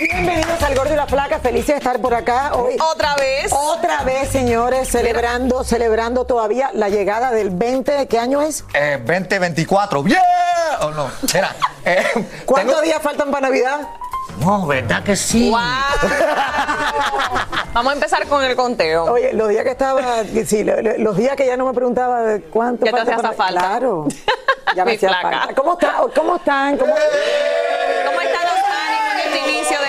Bienvenidos al Gordo y la Flaca. Felices de estar por acá hoy. Otra vez. Otra vez, señores, celebrando, celebrando todavía la llegada del 20, ¿de qué año es? Eh, 2024. ¡Yeah! ¿O no? Espera. eh, ¿Cuántos tengo- días faltan para Navidad? No, ¿verdad que sí? Wow. Vamos a empezar con el conteo. Oye, los días que estaba, sí, lo- lo- los días que ya no me preguntaba de cuánto Ya te hacía para- falta. Claro. Ya me hacía falta. ¿Cómo, está- ¿Cómo están? ¿Cómo- ¿Cómo están los ánimos en este inicio de?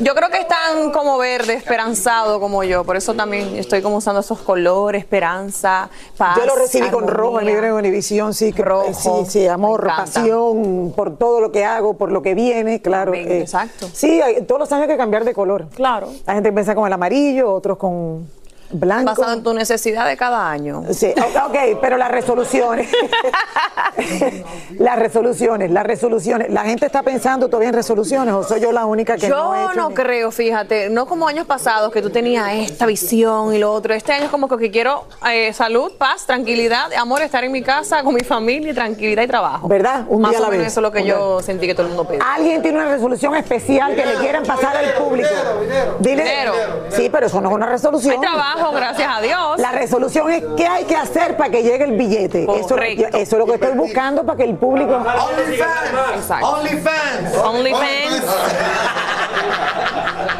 Yo creo que están como verde, esperanzado como yo. Por eso también estoy como usando esos colores, esperanza, paz. Yo lo recibí con rojo en mi Univisión, sí, que, Rojo. sí, sí, amor, pasión por todo lo que hago, por lo que viene, claro. Amén, exacto. Sí, hay- todos los años hay que cambiar de color. Claro. La gente empieza con el amarillo, otros con blanco. Basado en tu necesidad de cada año. Sí, ok, pero las resoluciones. las resoluciones, las resoluciones. La gente está pensando todavía en resoluciones, o soy yo la única que no he Yo no ni- creo, fíjate, no como años pasados que tú tenías esta visión y lo otro. Este año es como que quiero eh, salud, paz, tranquilidad, amor, estar en mi casa con mi familia, y tranquilidad y trabajo. ¿Verdad? Un Más día a o la menos vez. eso es lo que yo sentí que todo el mundo pedía. Alguien tiene una resolución especial que le quieran pasar al público. Dile. Dinero. Sí, pero eso no es una resolución. Hay trabajo, gracias a Dios. La resolución es qué hay que hacer para que llegue el billete. Eso, Correcto. eso es lo que estoy buscando para que el público. OnlyFans. OnlyFans. OnlyFans.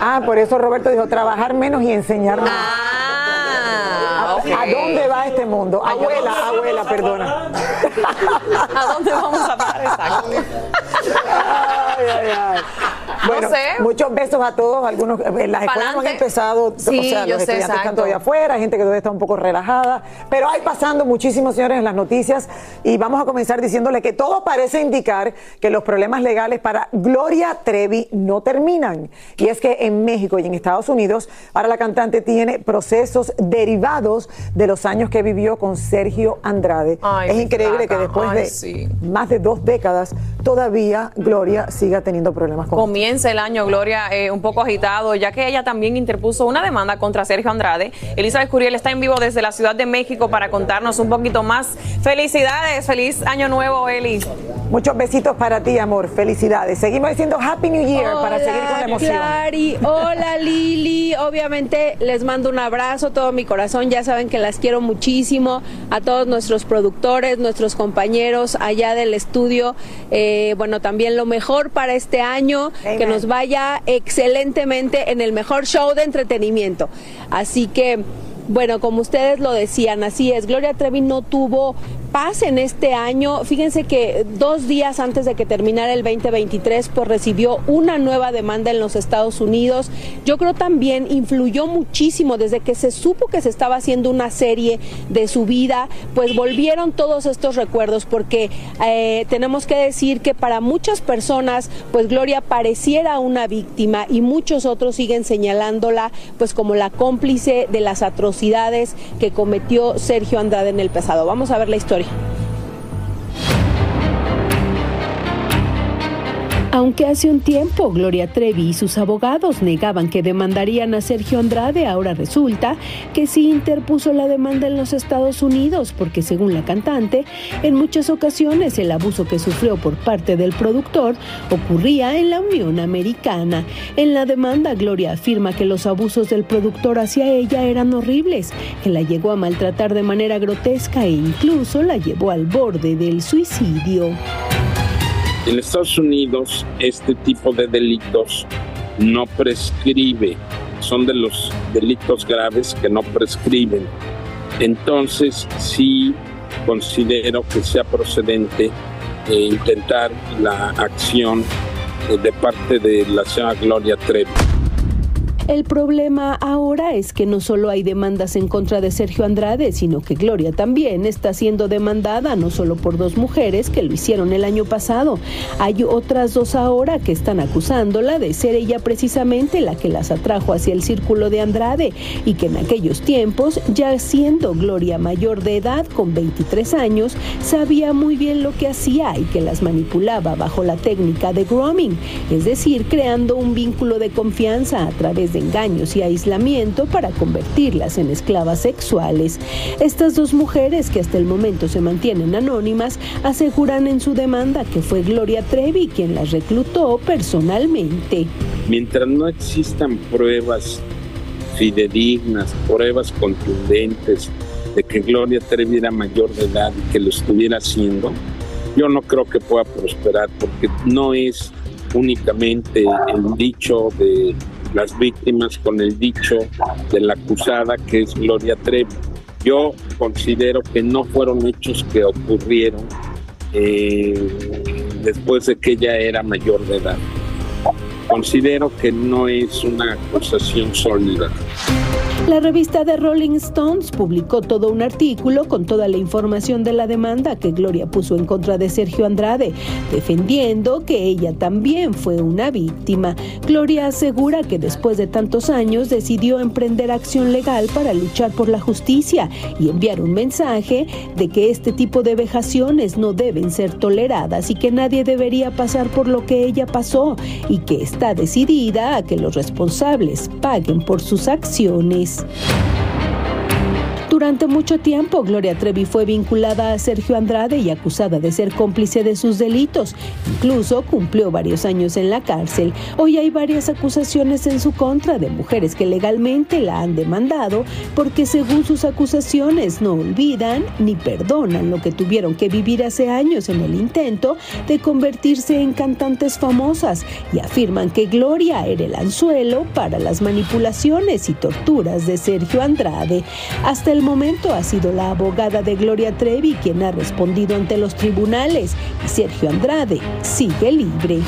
Ah, por eso Roberto dijo trabajar menos y enseñar más. Ah. ¿A dónde va este mundo? Abuela, abuela, perdona. ¿A dónde vamos a parar? Exacto. Ay, ay, ay. Bueno, sé. muchos besos a todos. Algunos, eh, las escuelas no han empezado, Sí, o sea, los sé, estudiantes están todavía afuera, hay gente que todavía está un poco relajada. Pero hay pasando muchísimos, señores, en las noticias. Y vamos a comenzar diciéndole que todo parece indicar que los problemas legales para Gloria Trevi no terminan. Y es que en México y en Estados Unidos, ahora la cantante tiene procesos derivados de los años que vivió con Sergio Andrade. Ay, es increíble que después Ay, de sí. más de dos décadas, todavía Gloria siga teniendo problemas con Comienza el año, Gloria, eh, un poco agitado, ya que ella también interpuso una demanda contra Sergio Andrade. Elizabeth Curiel está en vivo desde la Ciudad de México para contarnos un poquito más. Felicidades, feliz año nuevo, Eli. Muchos besitos para ti, amor. Felicidades. Seguimos diciendo Happy New Year para seguir con la emoción. Clary, hola Lili, obviamente les mando un abrazo, todo mi corazón, ya saben que las quiero muchísimo, a todos nuestros productores, nuestros compañeros allá del estudio, eh, bueno, también lo mejor para este año, Amen. que nos vaya excelentemente en el mejor show de entretenimiento. Así que... Bueno, como ustedes lo decían, así es. Gloria Trevi no tuvo paz en este año. Fíjense que dos días antes de que terminara el 2023, pues recibió una nueva demanda en los Estados Unidos. Yo creo también influyó muchísimo desde que se supo que se estaba haciendo una serie de su vida, pues volvieron todos estos recuerdos, porque eh, tenemos que decir que para muchas personas, pues Gloria pareciera una víctima y muchos otros siguen señalándola, pues como la cómplice de las atrocidades que cometió Sergio Andrade en el pasado. Vamos a ver la historia. sorry Aunque hace un tiempo Gloria Trevi y sus abogados negaban que demandarían a Sergio Andrade, ahora resulta que sí interpuso la demanda en los Estados Unidos porque según la cantante, en muchas ocasiones el abuso que sufrió por parte del productor ocurría en la Unión Americana. En la demanda, Gloria afirma que los abusos del productor hacia ella eran horribles, que la llegó a maltratar de manera grotesca e incluso la llevó al borde del suicidio. En Estados Unidos este tipo de delitos no prescribe, son de los delitos graves que no prescriben. Entonces sí considero que sea procedente eh, intentar la acción eh, de parte de la señora Gloria Trevi. El problema ahora es que no solo hay demandas en contra de Sergio Andrade, sino que Gloria también está siendo demandada no solo por dos mujeres que lo hicieron el año pasado, hay otras dos ahora que están acusándola de ser ella precisamente la que las atrajo hacia el círculo de Andrade y que en aquellos tiempos, ya siendo Gloria mayor de edad con 23 años, sabía muy bien lo que hacía y que las manipulaba bajo la técnica de grooming, es decir, creando un vínculo de confianza a través de engaños y aislamiento para convertirlas en esclavas sexuales. Estas dos mujeres que hasta el momento se mantienen anónimas aseguran en su demanda que fue Gloria Trevi quien las reclutó personalmente. Mientras no existan pruebas fidedignas, pruebas contundentes de que Gloria Trevi era mayor de edad y que lo estuviera haciendo, yo no creo que pueda prosperar porque no es únicamente el dicho de las víctimas con el dicho de la acusada que es Gloria Trevi. Yo considero que no fueron hechos que ocurrieron eh, después de que ella era mayor de edad. Considero que no es una acusación sólida. La revista de Rolling Stones publicó todo un artículo con toda la información de la demanda que Gloria puso en contra de Sergio Andrade, defendiendo que ella también fue una víctima. Gloria asegura que después de tantos años decidió emprender acción legal para luchar por la justicia y enviar un mensaje de que este tipo de vejaciones no deben ser toleradas y que nadie debería pasar por lo que ella pasó y que está decidida a que los responsables paguen por sus acciones. News. Durante mucho tiempo, Gloria Trevi fue vinculada a Sergio Andrade y acusada de ser cómplice de sus delitos. Incluso cumplió varios años en la cárcel. Hoy hay varias acusaciones en su contra de mujeres que legalmente la han demandado porque según sus acusaciones no olvidan ni perdonan lo que tuvieron que vivir hace años en el intento de convertirse en cantantes famosas y afirman que Gloria era el anzuelo para las manipulaciones y torturas de Sergio Andrade. Hasta el momento ha sido la abogada de Gloria Trevi quien ha respondido ante los tribunales y Sergio Andrade sigue libre.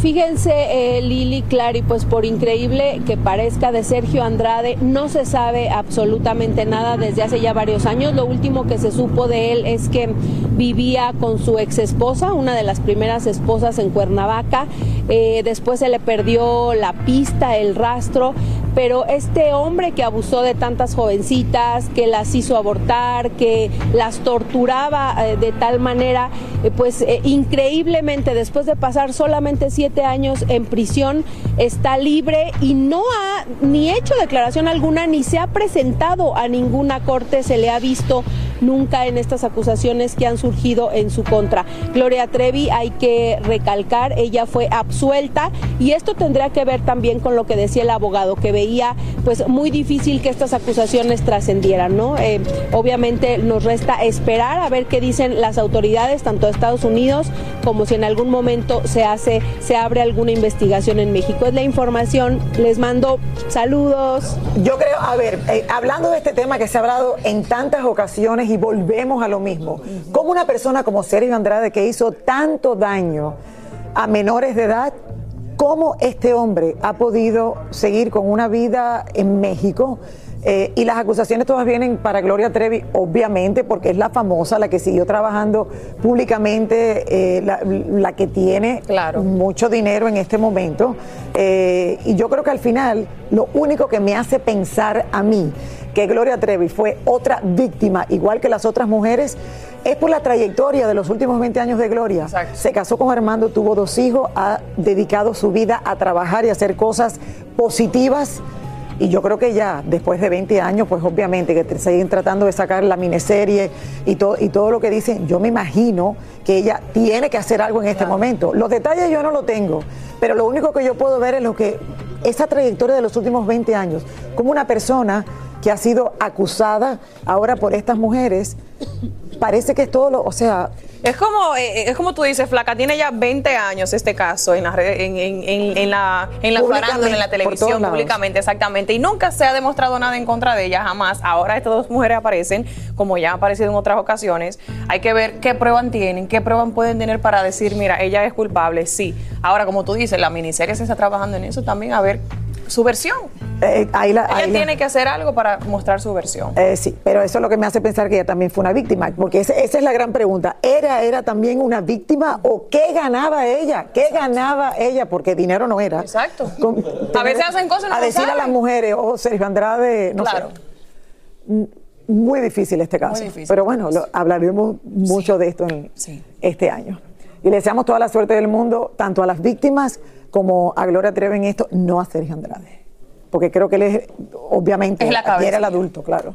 Fíjense, eh, Lili Clary, pues por increíble que parezca de Sergio Andrade, no se sabe absolutamente nada desde hace ya varios años. Lo último que se supo de él es que vivía con su ex esposa, una de las primeras esposas en Cuernavaca. Eh, después se le perdió la pista, el rastro pero este hombre que abusó de tantas jovencitas, que las hizo abortar, que las torturaba eh, de tal manera, eh, pues eh, increíblemente después de pasar solamente siete años en prisión, está libre y no ha ni hecho declaración alguna, ni se ha presentado a ninguna corte, se le ha visto nunca en estas acusaciones que han surgido en su contra. Gloria Trevi, hay que recalcar, ella fue absuelta y esto tendrá que ver también con lo que decía el abogado, que veía pues muy difícil que estas acusaciones trascendieran, ¿no? Eh, obviamente nos resta esperar a ver qué dicen las autoridades, tanto de Estados Unidos como si en algún momento se hace, se abre alguna investigación en México. Es la información, les mando saludos. Yo creo, a ver, eh, hablando de este tema que se ha hablado en tantas ocasiones y volvemos a lo mismo. Como una persona como Sergio Andrade que hizo tanto daño a menores de edad, cómo este hombre ha podido seguir con una vida en México. Eh, y las acusaciones todas vienen para Gloria Trevi, obviamente, porque es la famosa, la que siguió trabajando públicamente, eh, la, que tiene mucho dinero en este momento. Eh, y yo creo que al final, lo único que me hace pensar a mí que Gloria Trevi fue otra víctima, igual que las otras mujeres, es por la trayectoria de los últimos 20 años de Gloria. Se casó con Armando, tuvo dos hijos, ha dedicado su vida a trabajar y a hacer cosas positivas. Y yo creo que ya, después de 20 años, pues obviamente que siguen tratando de sacar la miniserie y todo, y todo lo que dicen, yo me imagino que ella tiene que hacer algo en este momento. Los detalles yo no lo tengo, pero lo único que yo puedo ver es lo que esa trayectoria de los últimos 20 años, como una persona que ha sido acusada ahora por estas mujeres, parece que es todo lo, o sea, Es como, eh, es como tú dices, Flaca, tiene ya 20 años este caso en la, en, en, en, en la, en la farándula, en la televisión, públicamente, exactamente. Y nunca se ha demostrado nada en contra de ella, jamás. Ahora estas dos mujeres aparecen, como ya han aparecido en otras ocasiones. Hay que ver qué pruebas tienen, qué pruebas pueden tener para decir, mira, ella es culpable, sí. Ahora, como tú dices, la miniserie se está trabajando en eso también, a ver su versión. Eh, ahí la, ella tiene que hacer algo para mostrar su versión. Eh, sí, pero eso es lo que me hace pensar que ella también fue una víctima, porque esa, esa es la gran pregunta. ¿Era, ¿Era también una víctima o qué ganaba ella? ¿Qué ganaba ella? Porque dinero no era. Exacto. a veces hacen cosas no A decir a las mujeres, ojo, Sergio Andrade, no claro. sé. Muy difícil este caso. Muy difícil. Pero bueno, lo, hablaremos mucho Sí. de esto en Sí. este año. Y le deseamos toda la suerte del mundo, tanto a las víctimas como a Gloria Trevi en esto, no a Sergio Andrade. Porque creo que él es, obviamente, Es la era el adulto, claro.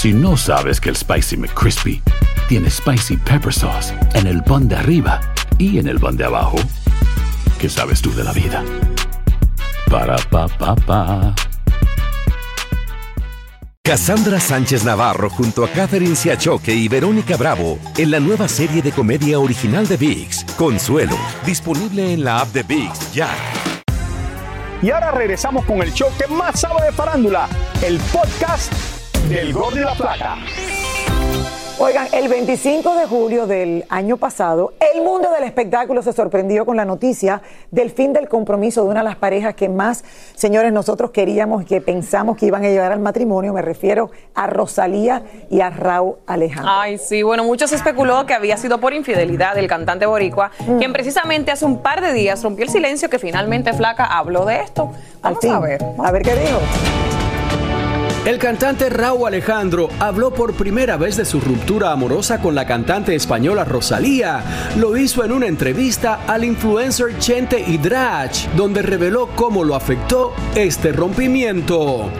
Si no sabes que el Spicy McCrispy tiene Spicy Pepper Sauce en el pan de arriba y en el pan de abajo, ¿qué sabes tú de la vida? Para, pa, pa, pa. Cassandra Sánchez Navarro junto a Catherine Siachoque y Verónica Bravo en la nueva serie de comedia original de VIX, Consuelo, disponible en la app de VIX ya. Y ahora regresamos con el show que más sabe de farándula, el podcast del Gol de la Plata. Oigan, el 25 de julio del año pasado, el mundo del espectáculo se sorprendió con la noticia del fin del compromiso de una de las parejas que más, señores, nosotros queríamos y que pensamos que iban a llegar al matrimonio. Me refiero a Rosalía y a Raúl Alejandro. Ay, sí, bueno, mucho se especuló que había sido por infidelidad del cantante boricua, Mm. quien precisamente hace un par de días rompió el silencio que finalmente Flaca habló de esto. Al Vamos fin. a ver. A ver qué dijo. El cantante Raúl Alejandro habló por primera vez de su ruptura amorosa con la cantante española Rosalía. Lo hizo en una entrevista al influencer Chente Hidrach, donde reveló cómo lo afectó este rompimiento.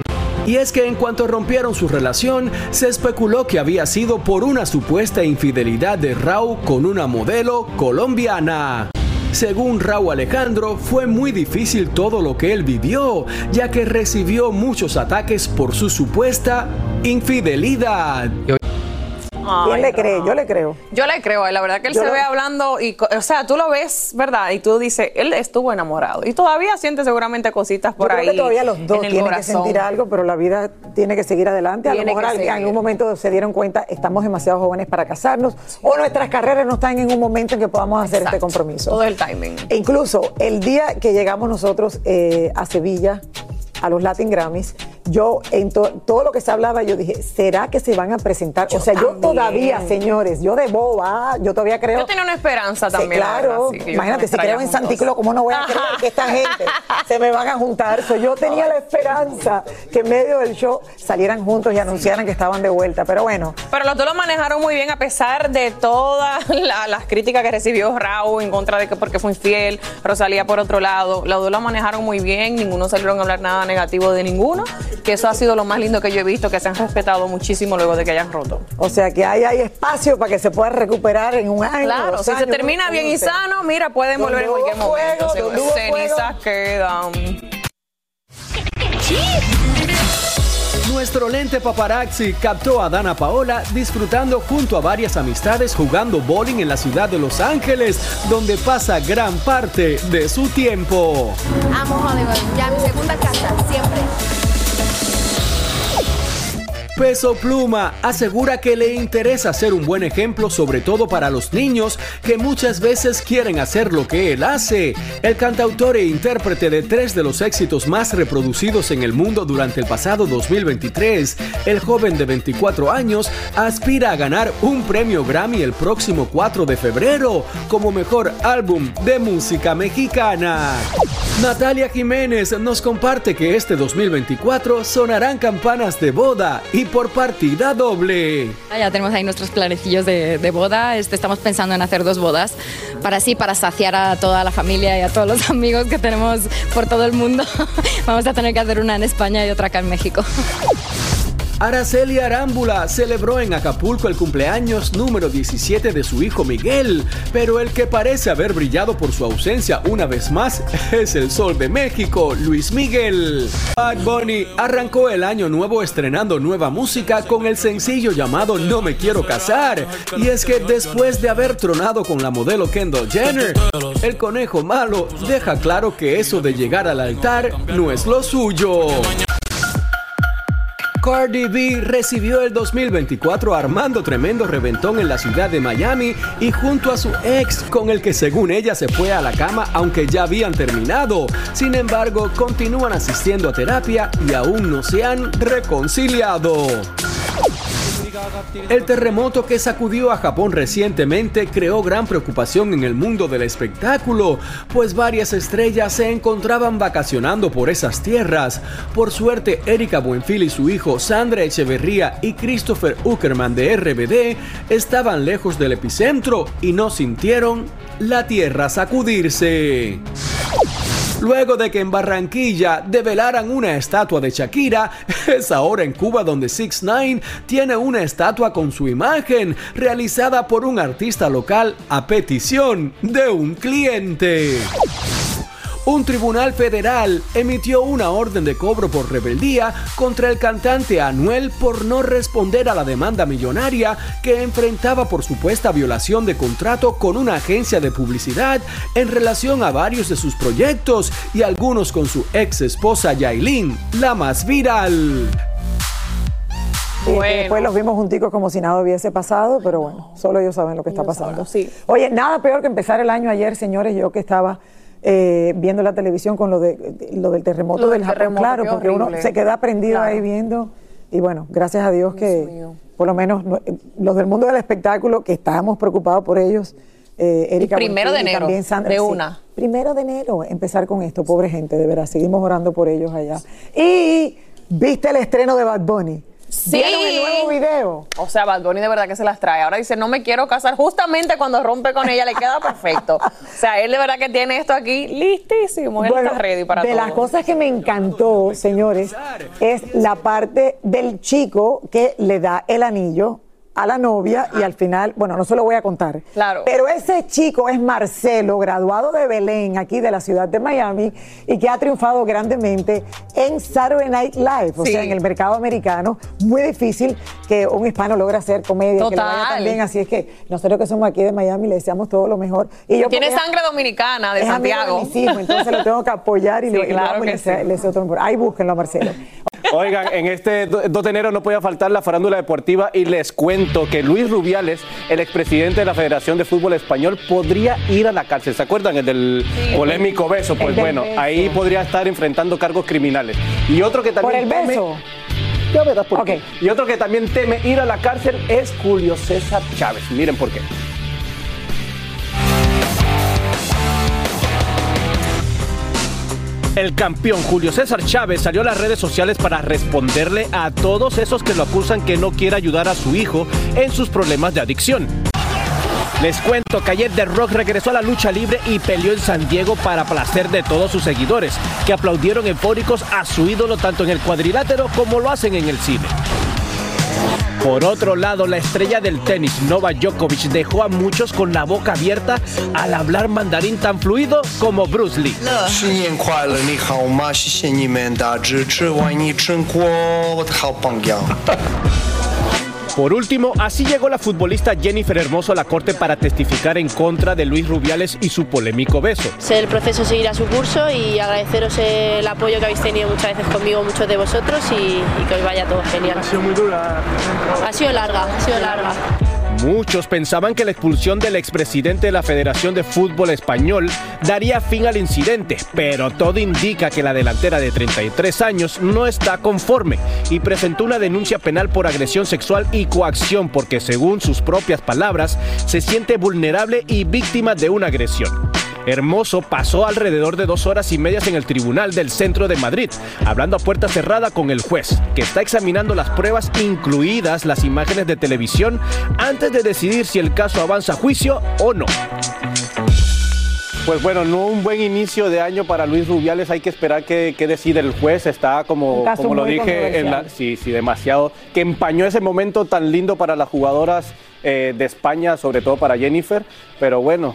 Y es que en cuanto rompieron su relación, se especuló que había sido por una supuesta infidelidad de Raúl con una modelo colombiana. Según Raúl Alejandro, fue muy difícil todo lo que él vivió, ya que recibió muchos ataques por su supuesta infidelidad. ¿Quién Ay, le no. cree? Yo le creo. Yo le creo, eh, la verdad que él Yo se lo- ve hablando y, o sea, tú lo ves, ¿verdad? Y tú dices, él estuvo enamorado y todavía siente seguramente cositas por Yo ahí. creo que todavía los dos tienen que sentir algo, pero la vida tiene que seguir adelante. A lo mejor en algún momento se dieron cuenta, estamos demasiado jóvenes para casarnos, o nuestras carreras no están en un momento en que podamos hacer este compromiso. Todo el timing. E incluso el día que llegamos nosotros eh, a Sevilla, a los Latin Grammys, yo en to- todo lo que se hablaba, yo dije, ¿será que se van a presentar? o sea, yo todavía, señores, yo de boba, yo todavía creo... Yo tenía una esperanza también. la claro, verdad, sí, imagínate, si creo en. Clo, ¿cómo no voy a creer que esta gente se me van a juntar? So, yo tenía la esperanza que en medio del show salieran juntos y anunciaran que estaban de vuelta, pero bueno, Pero los dos lo manejaron muy bien a pesar de todas la- las críticas que recibió Raúl en contra de que porque fue infiel, Rosalía por otro lado. Los dos lo manejaron muy bien, ninguno salieron a hablar nada negativo de ninguno, que eso ha sido lo más lindo que yo he visto, que se han respetado muchísimo luego de que hayan roto. o sea que ahí hay espacio para que se pueda recuperar en un año. Claro, dos si se termina bien y sano, mira, pueden volver en cualquier momento. fuego, hubo Cenizas fuego. quedan. Nuestro lente paparazzi captó a Dana Paola disfrutando junto a varias amistades jugando bowling en la ciudad de Los Ángeles, donde pasa gran parte de su tiempo. Amo Hollywood, ya mi segunda casa, siempre. Peso Pluma asegura que le interesa ser un buen ejemplo, sobre todo para los niños que muchas veces quieren hacer lo que él hace. El cantautor e intérprete de tres de los éxitos más reproducidos en el mundo durante el pasado 2023, el joven de 24 años aspira a ganar un premio Grammy el próximo 4 de febrero como mejor álbum de música mexicana. Natalia Jiménez nos comparte que este 2024 sonarán campanas de boda y por partida doble. Ah, Ya tenemos ahí nuestros planecillos de, de boda. Este, estamos pensando en hacer dos bodas para así, para saciar a toda la familia y a todos los amigos que tenemos por todo el mundo. Vamos a tener que hacer una en España y otra acá en México. Araceli Arámbula celebró en Acapulco el cumpleaños número 17 de su hijo Miguel, pero el que parece haber brillado por su ausencia una vez más es el sol de México, Luis Miguel. Bad Bunny arrancó el año nuevo estrenando nueva música con el sencillo llamado No me quiero casar. Y es que después de haber tronado con la modelo Kendall Jenner, el conejo malo deja claro que eso de llegar al altar no es lo suyo. Cardi B recibió el 2024 armando tremendo reventón en la ciudad de Miami y junto a su ex con el que según ella se fue a la cama aunque ya habían terminado. Sin embargo, continúan asistiendo a terapia y aún no se han reconciliado. El terremoto que sacudió a Japón recientemente creó gran preocupación en el mundo del espectáculo, pues varias estrellas se encontraban vacacionando por esas tierras. Por suerte, Erika Buenfil y su hijo Sandra Echeverría y Christopher Uckerman de RBD estaban lejos del epicentro y no sintieron la tierra sacudirse. Luego de que en Barranquilla develaran una estatua de Shakira, es ahora en Cuba donde 6 9 tiene una estatua con su imagen realizada por un artista local a petición de un cliente. Un tribunal federal emitió una orden de cobro por rebeldía contra el cantante Anuel por no responder a la demanda millonaria que enfrentaba por supuesta violación de contrato con una agencia de publicidad en relación a varios de sus proyectos y algunos con su ex esposa Yailin, la más viral. Y que después los vimos junticos como si nada hubiese pasado, pero bueno, solo ellos saben lo que está pasando. Oye, nada peor que empezar el año ayer, señores, yo que estaba eh, viendo la televisión con lo, de, lo del terremoto Lo del Japón, terremoto, claro, porque uno se queda prendido Claro. ahí viendo. Y bueno, gracias a Dios que por lo menos no- eh, los del mundo del espectáculo, que estábamos preocupados por ellos, eh, Erika primero de enero, también Sandra, de sí. una. Primero de enero, empezar con esto, pobre gente, de verdad, seguimos orando por ellos allá. Y viste el estreno de Bad Bunny. Sí. ¿Vieron el nuevo video? O sea, Bad Bunny de verdad que se las trae. Ahora dice, no me quiero casar. Justamente cuando rompe con ella le queda perfecto. O sea, él de verdad que tiene esto aquí listísimo. Él Bueno, está ready para de todo. las cosas que me encantó, señores, es la parte del chico que le da el anillo a la novia y al final, bueno, no se lo voy a contar. Claro. Pero ese chico es Marcelo, graduado de Belén, aquí de la ciudad de Miami, y que ha triunfado grandemente en Saturday Night Live, o Sí. sea, en el mercado americano. Muy difícil que un hispano logre hacer comedia, que le vaya Total. tan bien. Así es que nosotros que somos aquí de Miami le deseamos todo lo mejor. Y yo Tiene sangre dominicana de es amigo Santiago. de entonces lo tengo que apoyar y Sí, lo claro le deseo- sí. le deseo todo lo mejor. Ahí búsquenlo a Marcelo. Oigan, en este do- 2 de enero no podía faltar la farándula deportiva y les cuento que Luis Rubiales, el expresidente de la Federación de Fútbol Español, podría ir a la cárcel. ¿Se acuerdan? El del polémico beso. Pues El bueno, beso. ahí podría estar enfrentando cargos criminales. Y otro que ¿Por también el teme- beso? Ya verás por qué. Y otro que también teme ir a la cárcel es Julio César Chávez. Miren por qué. El campeón Julio César Chávez salió a las redes sociales para responderle a todos esos que lo acusan que no quiere ayudar a su hijo en sus problemas de adicción. Les cuento que ayer Rock regresó a la lucha libre y peleó en San Diego para placer de todos sus seguidores, que aplaudieron eufóricos a su ídolo tanto en el cuadrilátero como lo hacen en el cine. Por otro lado, la estrella del tenis, Novak Djokovic, dejó a muchos con la boca abierta al hablar mandarín tan fluido como Bruce Lee. Por último, así llegó la futbolista Jennifer Hermoso a la corte para testificar en contra de Luis Rubiales y su polémico beso. el proceso seguirá su curso y agradeceros el apoyo que habéis tenido muchas veces conmigo, muchos de vosotros y, y que os vaya todo genial. Ha sido muy dura. Ha sido larga, ha sido larga. Muchos pensaban que la expulsión del expresidente de la Federación de Fútbol Español daría fin al incidente, pero todo indica que la delantera de 33 años no está conforme y presentó una denuncia penal por agresión sexual y coacción porque según sus propias palabras se siente vulnerable y víctima de una agresión. Hermoso pasó alrededor de dos horas y medias en el tribunal del centro de Madrid, hablando a puerta cerrada con el juez, que está examinando las pruebas, incluidas las imágenes de televisión, antes de decidir si el caso avanza a juicio o no. Pues bueno, no un buen inicio de año para Luis Rubiales. Hay que esperar que, que decide el juez. Está como, como lo dije, en la, sí, sí, demasiado. Que empañó ese momento tan lindo para las jugadoras eh, de España, sobre todo para Jennifer. Pero bueno,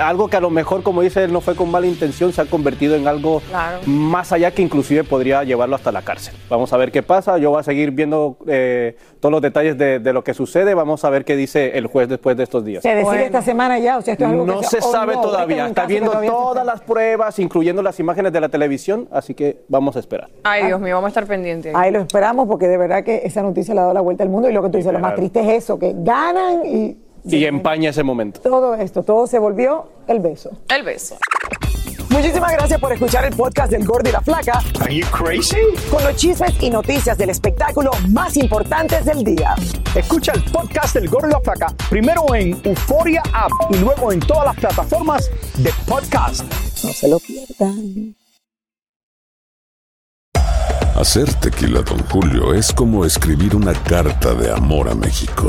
algo que a lo mejor, como dice él, no fue con mala intención, se ha convertido en algo Claro. más allá que inclusive podría llevarlo hasta la cárcel. Vamos a ver qué pasa. Yo voy a seguir viendo eh, todos los detalles de, de lo que sucede. Vamos a ver qué dice el juez después de estos días. Se decide esta semana ya, o sea, esto es algo No que se sabe no, todavía. Está viendo todavía todas las pruebas, incluyendo las imágenes de la televisión, así que vamos a esperar. Ay, Dios mío, vamos a estar pendientes. Ahí lo esperamos porque de verdad que esa noticia le ha dado la vuelta al mundo y lo que tú dices, lo más triste es eso, que ganan y Y empaña ese momento. todo esto, todo se volvió el beso. El beso. Muchísimas gracias por escuchar el podcast del Gordo y la Flaca. Are you crazy? Con los chismes y noticias del espectáculo más importantes del día. Escucha el podcast del Gordo y la Flaca primero en Euforia App y luego en todas las plataformas de podcast. No se lo pierdan. Hacer tequila, Don Julio, es como escribir una carta de amor a México.